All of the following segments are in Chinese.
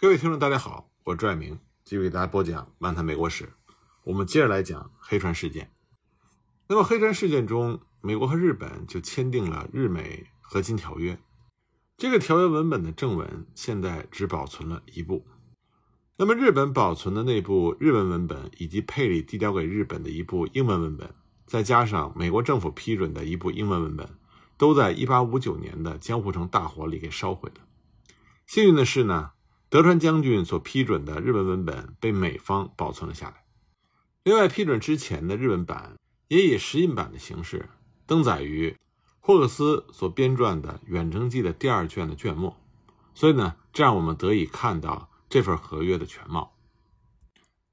各位听众，大家好，我是朱爱明，继续给大家播讲《漫谈美国史》。我们接着来讲黑船事件。那么，黑船事件中，美国和日本就签订了日美合金条约。这个条约文本的正文现在只保存了一部。那么，日本保存的那部日文文本，以及佩里递交给日本的一部英文文本，再加上美国政府批准的一部英文文本，都在1859年的江户城大火里给烧毁了。幸运的是呢。德川将军所批准的日文文本被美方保存了下来。另外，批准之前的日文版也以石印版的形式登载于霍克斯所编撰的《远征记》的第二卷的卷末。所以呢，这样我们得以看到这份合约的全貌。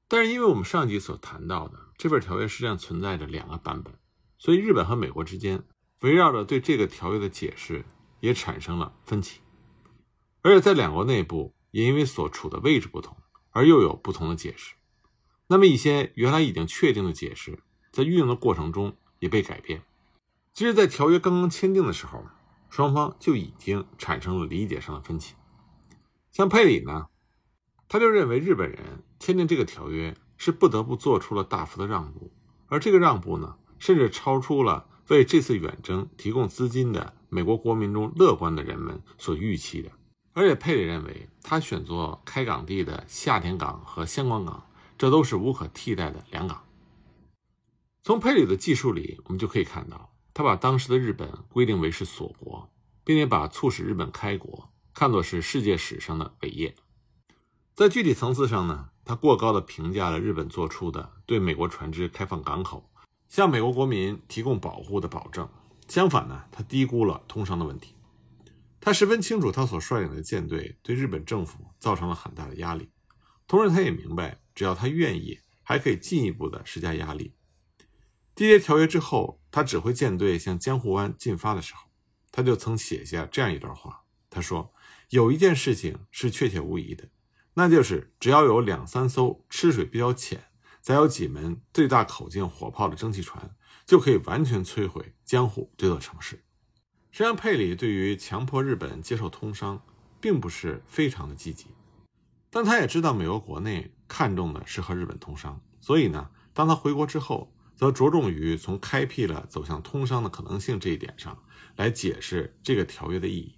但是，因为我们上集所谈到的这份条约实际上存在着两个版本，所以日本和美国之间围绕着对这个条约的解释也产生了分歧，而且在两国内部。也因为所处的位置不同，而又有不同的解释。那么一些原来已经确定的解释，在运用的过程中也被改变。其实，在条约刚刚签订的时候，双方就已经产生了理解上的分歧。像佩里呢，他就认为日本人签订这个条约是不得不做出了大幅的让步，而这个让步呢，甚至超出了为这次远征提供资金的美国国民中乐观的人们所预期的。而且佩里认为，他选择开港地的夏田港和香港港，这都是无可替代的良港。从佩里的技术里，我们就可以看到，他把当时的日本规定为是锁国，并且把促使日本开国看作是世界史上的伟业。在具体层次上呢，他过高的评价了日本做出的对美国船只开放港口、向美国国民提供保护的保证。相反呢，他低估了通商的问题。他十分清楚，他所率领的舰队对日本政府造成了很大的压力。同时，他也明白，只要他愿意，还可以进一步的施加压力。缔结条约之后，他指挥舰队向江户湾进发的时候，他就曾写下这样一段话：“他说，有一件事情是确切无疑的，那就是只要有两三艘吃水比较浅、再有几门最大口径火炮的蒸汽船，就可以完全摧毁江户这座城市。”实际上，佩里对于强迫日本接受通商，并不是非常的积极。但他也知道美国国内看重的是和日本通商，所以呢，当他回国之后，则着重于从开辟了走向通商的可能性这一点上来解释这个条约的意义。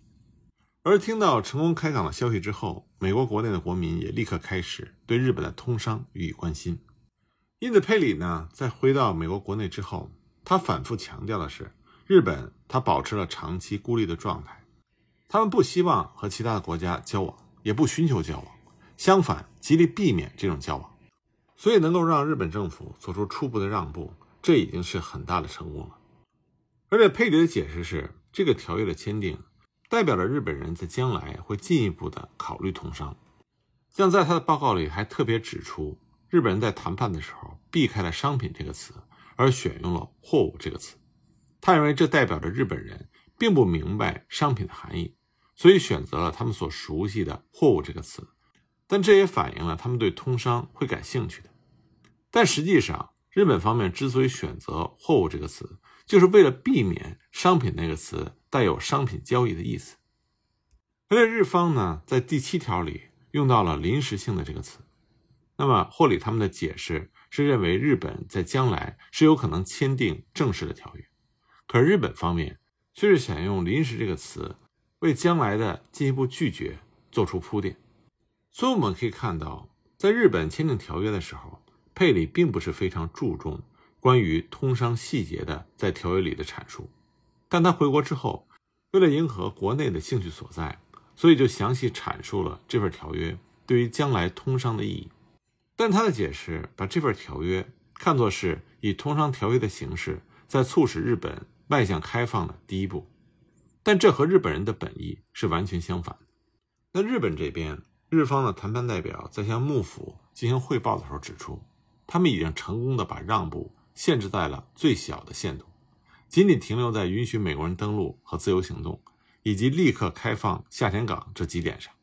而听到成功开港的消息之后，美国国内的国民也立刻开始对日本的通商予以关心。因此，佩里呢，在回到美国国内之后，他反复强调的是。日本，他保持了长期孤立的状态，他们不希望和其他的国家交往，也不寻求交往，相反，极力避免这种交往。所以，能够让日本政府做出初步的让步，这已经是很大的成功了。而且，佩里的解释是，这个条约的签订，代表着日本人在将来会进一步的考虑通商。像在他的报告里还特别指出，日本人在谈判的时候避开了“商品”这个词，而选用了“货物”这个词。他认为这代表着日本人并不明白商品的含义，所以选择了他们所熟悉的“货物”这个词。但这也反映了他们对通商会感兴趣的。但实际上，日本方面之所以选择“货物”这个词，就是为了避免“商品”那个词带有商品交易的意思。而且日方呢，在第七条里用到了“临时性的”这个词。那么霍里他们的解释是认为日本在将来是有可能签订正式的条约。可日本方面却是想用“临时”这个词，为将来的进一步拒绝做出铺垫。所以我们可以看到，在日本签订条约的时候，佩里并不是非常注重关于通商细节的在条约里的阐述。但他回国之后，为了迎合国内的兴趣所在，所以就详细阐述了这份条约对于将来通商的意义。但他的解释把这份条约看作是以通商条约的形式，在促使日本。迈向开放的第一步，但这和日本人的本意是完全相反。那日本这边，日方的谈判代表在向幕府进行汇报的时候指出，他们已经成功的把让步限制在了最小的限度，仅仅停留在允许美国人登陆和自由行动，以及立刻开放下田港这几点上。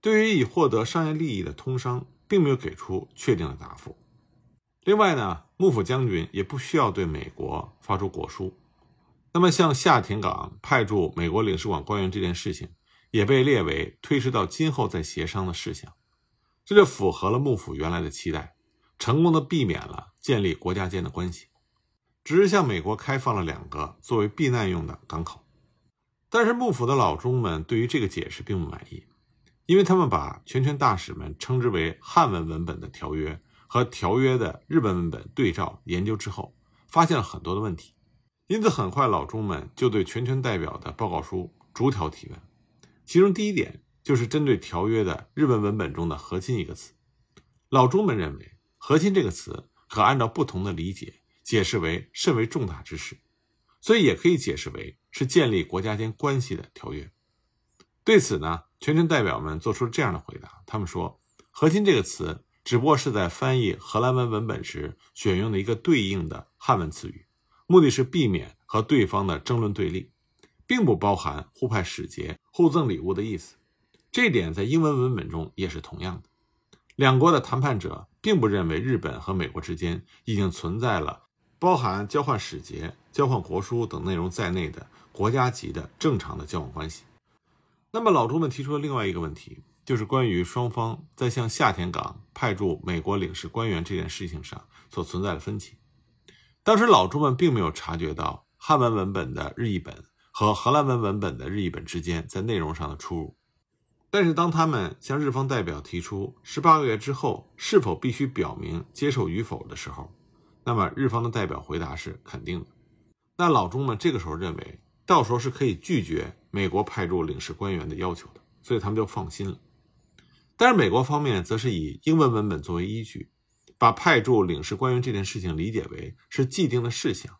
对于已获得商业利益的通商，并没有给出确定的答复。另外呢，幕府将军也不需要对美国发出国书。那么，向下田港派驻美国领事馆官员这件事情，也被列为推迟到今后再协商的事项。这就符合了幕府原来的期待，成功的避免了建立国家间的关系，只是向美国开放了两个作为避难用的港口。但是幕府的老中们对于这个解释并不满意，因为他们把全权大使们称之为汉文文本的条约和条约的日本文本对照研究之后，发现了很多的问题，因此很快老中们就对全权代表的报告书逐条提问。其中第一点就是针对条约的日文文本中的“核心”一个词，老中们认为“核心”这个词可按照不同的理解解释为甚为重大之事，所以也可以解释为是建立国家间关系的条约。对此呢，全权代表们做出了这样的回答：他们说，“核心”这个词只不过是在翻译荷兰文文本时选用的一个对应的汉文词语，目的是避免和对方的争论对立。并不包含互派使节、互赠礼物的意思，这一点在英文文本中也是同样的。两国的谈判者并不认为日本和美国之间已经存在了包含交换使节、交换国书等内容在内的国家级的正常的交往关系。那么，老朱们提出的另外一个问题，就是关于双方在向夏田港派驻美国领事官员这件事情上所存在的分歧。当时，老中们并没有察觉到汉文文本的日译本。和荷兰文文本的日译本之间在内容上的出入，但是当他们向日方代表提出十八个月之后是否必须表明接受与否的时候，那么日方的代表回答是肯定的。那老中们这个时候认为，到时候是可以拒绝美国派驻领事官员的要求的，所以他们就放心了。但是美国方面则是以英文文本作为依据，把派驻领事官员这件事情理解为是既定的事项，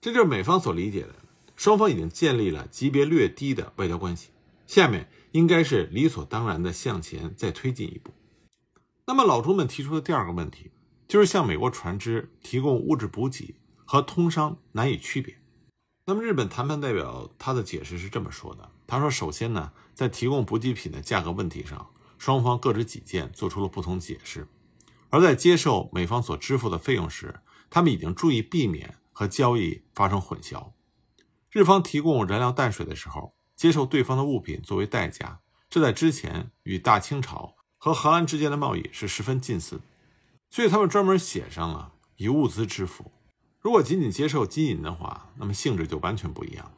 这就是美方所理解的。双方已经建立了级别略低的外交关系，下面应该是理所当然的向前再推进一步。那么老中们提出的第二个问题，就是向美国船只提供物质补给和通商难以区别。那么日本谈判代表他的解释是这么说的：他说，首先呢，在提供补给品的价格问题上，双方各执己见，做出了不同解释；而在接受美方所支付的费用时，他们已经注意避免和交易发生混淆。日方提供燃料淡水的时候，接受对方的物品作为代价，这在之前与大清朝和荷兰之间的贸易是十分近似，所以他们专门写上了以物资支付。如果仅仅接受金银的话，那么性质就完全不一样。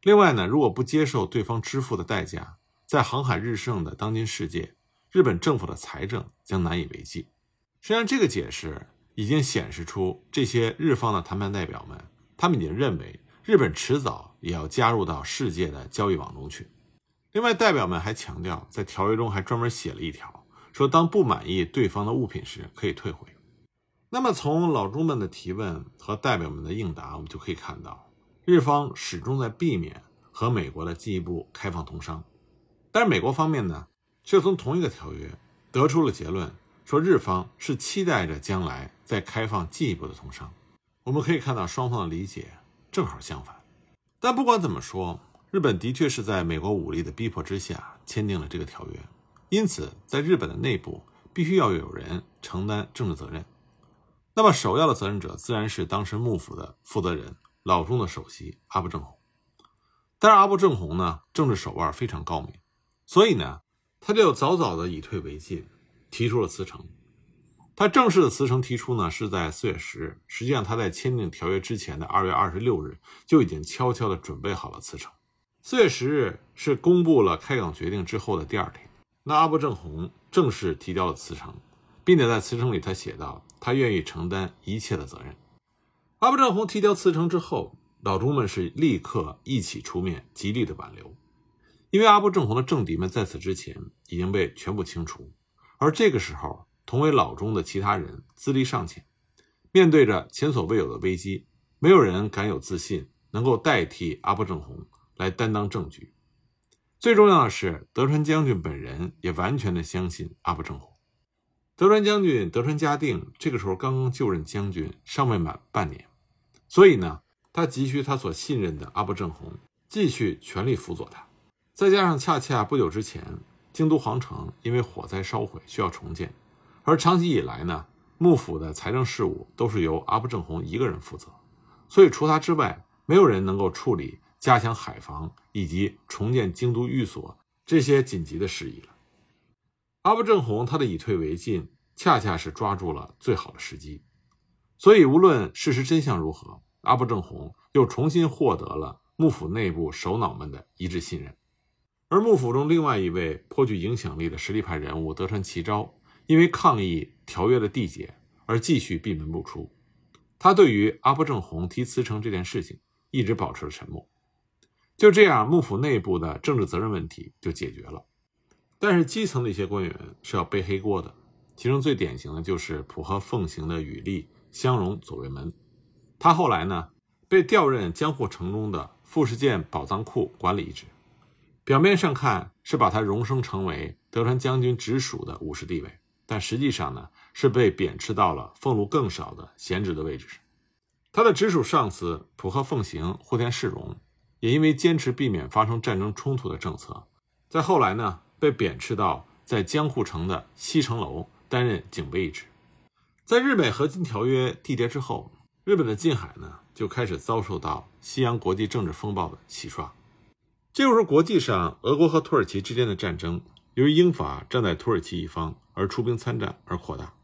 另外呢，如果不接受对方支付的代价，在航海日盛的当今世界，日本政府的财政将难以为继。实际上，这个解释已经显示出这些日方的谈判代表们，他们已经认为。日本迟早也要加入到世界的交易网中去。另外，代表们还强调，在条约中还专门写了一条，说当不满意对方的物品时可以退回。那么，从老中们的提问和代表们的应答，我们就可以看到，日方始终在避免和美国的进一步开放通商。但是，美国方面呢，却从同一个条约得出了结论，说日方是期待着将来再开放进一步的通商。我们可以看到双方的理解。正好相反，但不管怎么说，日本的确是在美国武力的逼迫之下签订了这个条约，因此在日本的内部必须要有人承担政治责任。那么首要的责任者自然是当时幕府的负责人老中的首席阿部正弘。但是阿部正弘呢，政治手腕非常高明，所以呢，他就早早的以退为进，提出了辞呈。他正式的辞呈提出呢，是在四月十日。实际上，他在签订条约之前的二月二十六日就已经悄悄地准备好了辞呈。四月十日是公布了开港决定之后的第二天，那阿部正弘正式提交了辞呈，并且在辞呈里他写道，他愿意承担一切的责任。阿部正弘提交辞呈之后，老中们是立刻一起出面极力的挽留，因为阿部正弘的政敌们在此之前已经被全部清除，而这个时候。同为老中的其他人资历尚浅，面对着前所未有的危机，没有人敢有自信能够代替阿部正弘来担当政局。最重要的是，德川将军本人也完全的相信阿部正弘。德川将军德川家定这个时候刚刚就任将军，尚未满半年，所以呢，他急需他所信任的阿部正弘继续全力辅佐他。再加上恰恰不久之前，京都皇城因为火灾烧毁，需要重建。而长期以来呢，幕府的财政事务都是由阿部正弘一个人负责，所以除他之外，没有人能够处理加强海防以及重建京都寓所这些紧急的事宜了。阿部正弘他的以退为进，恰恰是抓住了最好的时机。所以，无论事实真相如何，阿部正弘又重新获得了幕府内部首脑们的一致信任。而幕府中另外一位颇具影响力的实力派人物德川齐昭，因为抗议条约的缔结而继续闭门不出。他对于阿部正弘提辞呈这件事情一直保持了沉默。就这样，幕府内部的政治责任问题就解决了。但是基层的一些官员是要背黑锅的，其中最典型的就是浦和奉行的羽利相容左卫门。他后来呢被调任江户城中的富士见宝藏库管理一职，表面上看是把他荣升成为德川将军直属的武士地位，但实际上呢是被贬斥到了俸禄更少的闲职的位置上。他的直属上司浦和奉行户田世荣，也因为坚持避免发生战争冲突的政策，在后来呢。被贬斥到在江户城的西城楼担任警备一职。在日美和金条约缔结之后，日本的近海呢就开始遭受到西洋国际政治风暴的洗刷。这就是国际上俄国和土耳其之间的战争，由于英法站在土耳其一方而出兵参战而扩大。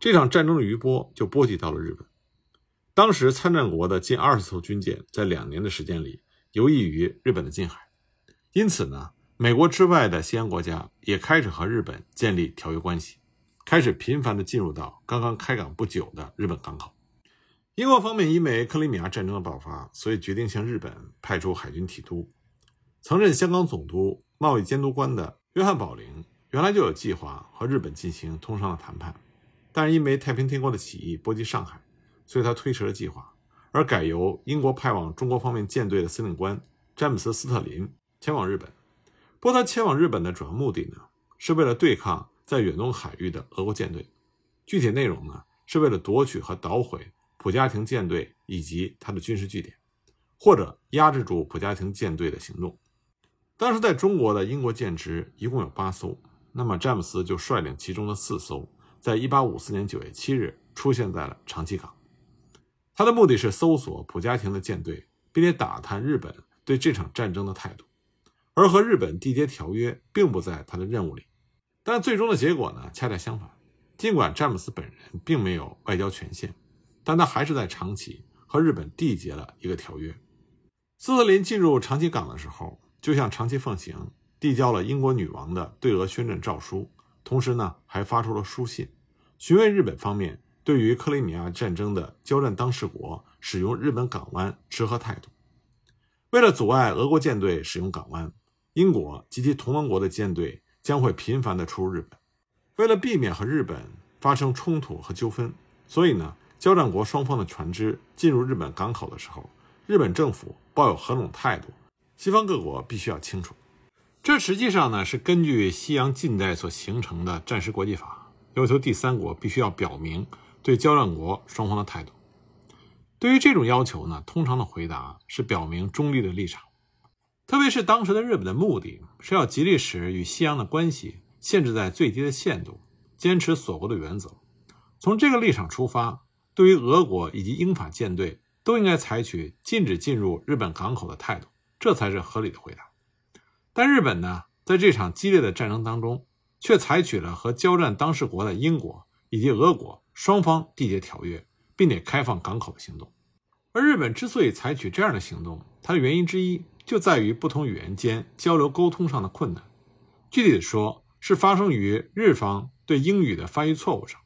这场战争的余波就波及到了日本。当时参战国的近二十艘军舰在两年的时间里游弋于日本的近海，因此呢。美国之外的西洋国家也开始和日本建立条约关系，开始频繁地进入到刚刚开港不久的日本港口。英国方面因为克里米亚战争的爆发，所以决定向日本派出海军提督。曾任香港总督、贸易监督官的约翰·保林原来就有计划和日本进行通商的谈判，但是因为太平天国的起义波及上海，所以他推迟了计划，而改由英国派往中国方面舰队的司令官詹姆斯·斯特林前往日本。不过，他前往日本的主要目的呢，是为了对抗在远东海域的俄国舰队。具体内容呢，是为了夺取和捣毁普加廷舰队以及他的军事据点，或者压制住普加廷舰队的行动。当时在中国的英国舰只一共有八艘，那么詹姆斯就率领其中的四艘，在1854年9月7日出现在了长崎港。他的目的是搜索普加廷的舰队，并且打探日本对这场战争的态度。而和日本缔结条约并不在他的任务里，但最终的结果呢，恰恰相反。尽管詹姆斯本人并没有外交权限，但他还是在长崎和日本缔结了一个条约。斯特林进入长崎港的时候，就像长期奉行递交了英国女王的对俄宣战诏书，同时呢，还发出了书信，询问日本方面对于克里米亚战争的交战当事国使用日本港湾持何态度。为了阻碍俄国舰队使用港湾。英国及其同盟国的舰队将会频繁地出入日本。为了避免和日本发生冲突和纠纷，所以呢，交战国双方的船只进入日本港口的时候，日本政府抱有何种态度，西方各国必须要清楚。这实际上呢，是根据西洋近代所形成的战时国际法，要求第三国必须要表明对交战国双方的态度。对于这种要求呢，通常的回答是表明中立的立场。特别是当时的日本的目的是要极力使与西洋的关系限制在最低的限度，坚持锁国的原则。从这个立场出发，对于俄国以及英法舰队都应该采取禁止进入日本港口的态度，这才是合理的回答。但日本呢，在这场激烈的战争当中，却采取了和交战当事国的英国以及俄国双方缔结条约，并且开放港口的行动。而日本之所以采取这样的行动，它的原因之一。就在于不同语言间交流沟通上的困难，具体的说，是发生于日方对英语的翻译错误上。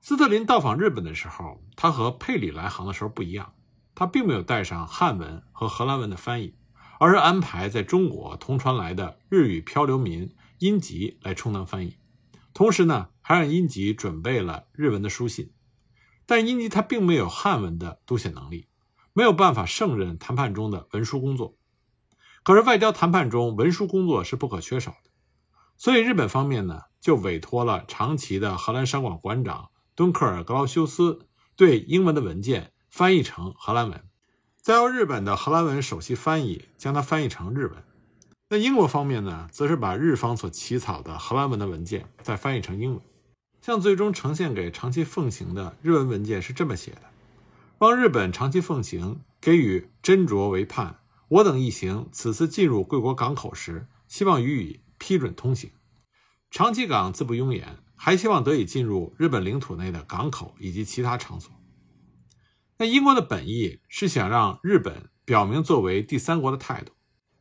斯特林到访日本的时候，他和佩里来航的时候不一样，他并没有带上汉文和荷兰文的翻译，而是安排在中国同传来的日语漂流民音吉来充当翻译，同时呢，还让音吉准备了日文的书信。但音吉他并没有汉文的读写能力，没有办法胜任谈判中的文书工作。可是外交谈判中，文书工作是不可缺少的，所以日本方面呢，就委托了长崎的荷兰商馆馆长敦克尔格劳修斯对英文的文件翻译成荷兰文，再由日本的荷兰文首席翻译将它翻译成日文。那英国方面呢，则是把日方所起草的荷兰文的文件再翻译成英文。像最终呈现给长期奉行的日文文件是这么写的：望日本长期奉行给予斟酌为判。我等一行此次进入贵国港口时，希望予以批准通行。长崎港自不庸言，还希望得以进入日本领土内的港口以及其他场所。那英国的本意是想让日本表明作为第三国的态度，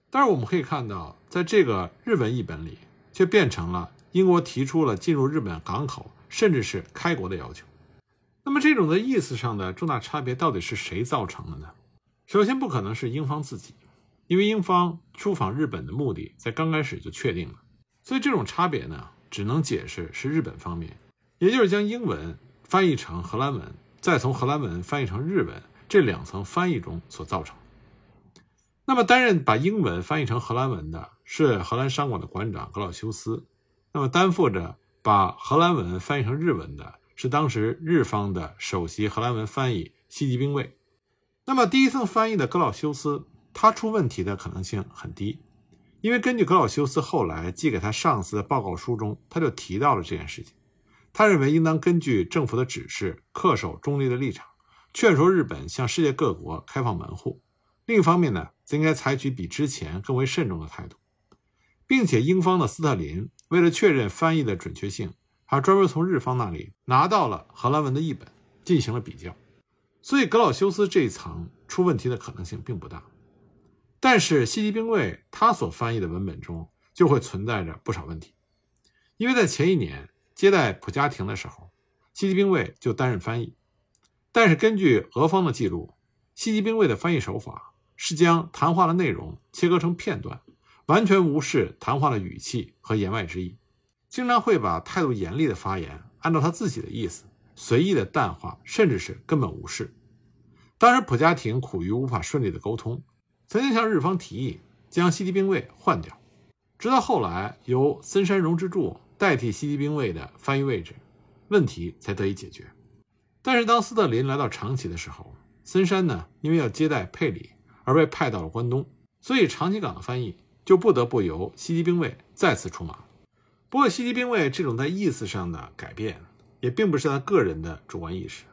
但是我们可以看到，在这个日文译本里，却变成了英国提出了进入日本港口，甚至是开国的要求。那么，这种在意思上的重大差别到底是谁造成的呢？首先，不可能是英方自己，因为英方出访日本的目的在刚开始就确定了，所以这种差别呢，只能解释是日本方面，也就是将英文翻译成荷兰文，再从荷兰文翻译成日文这两层翻译中所造成。那么，担任把英文翻译成荷兰文的是荷兰商馆的馆长格老修斯，那么担负着把荷兰文翻译成日文的。是当时日方的首席荷兰文翻译西吉兵卫。那么第一层翻译的格老修斯，他出问题的可能性很低，因为根据格老修斯后来寄给他上司的报告书中，他就提到了这件事情。他认为应当根据政府的指示，恪守中立的立场，劝说日本向世界各国开放门户。另一方面呢，则应该采取比之前更为慎重的态度，并且英方的斯特林为了确认翻译的准确性。还专门从日方那里拿到了荷兰文的译本，进行了比较，所以格老修斯这一层出问题的可能性并不大。但是西吉兵卫他所翻译的文本中就会存在着不少问题，因为在前一年接待普加廷的时候，西吉兵卫就担任翻译，但是根据俄方的记录，西吉兵卫的翻译手法是将谈话的内容切割成片段，完全无视谈话的语气和言外之意。经常会把态度严厉的发言按照他自己的意思随意的淡化，甚至是根本无视。当时普加廷苦于无法顺利的沟通，曾经向日方提议将西吉兵卫换掉，直到后来由森山荣之助代替西迪兵卫的翻译位置，问题才得以解决。但是当斯特林来到长崎的时候，森山呢因为要接待佩里而被派到了关东，所以长崎港的翻译就不得不由西迪兵卫再次出马。不过，西吉兵卫这种在意思上的改变，也并不是他个人的主观意识，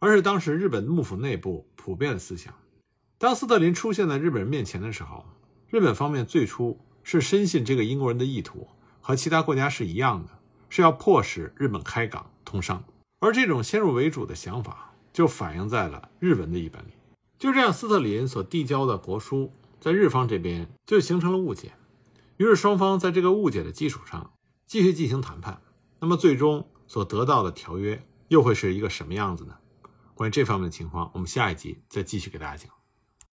而是当时日本幕府内部普遍的思想。当斯特林出现在日本人面前的时候，日本方面最初是深信这个英国人的意图和其他国家是一样的，是要迫使日本开港通商。而这种先入为主的想法，就反映在了日文的译本里。就这样，斯特林所递交的国书在日方这边就形成了误解，于是双方在这个误解的基础上。继续进行谈判，那么最终所得到的条约又会是一个什么样子呢？关于这方面的情况，我们下一集再继续给大家讲。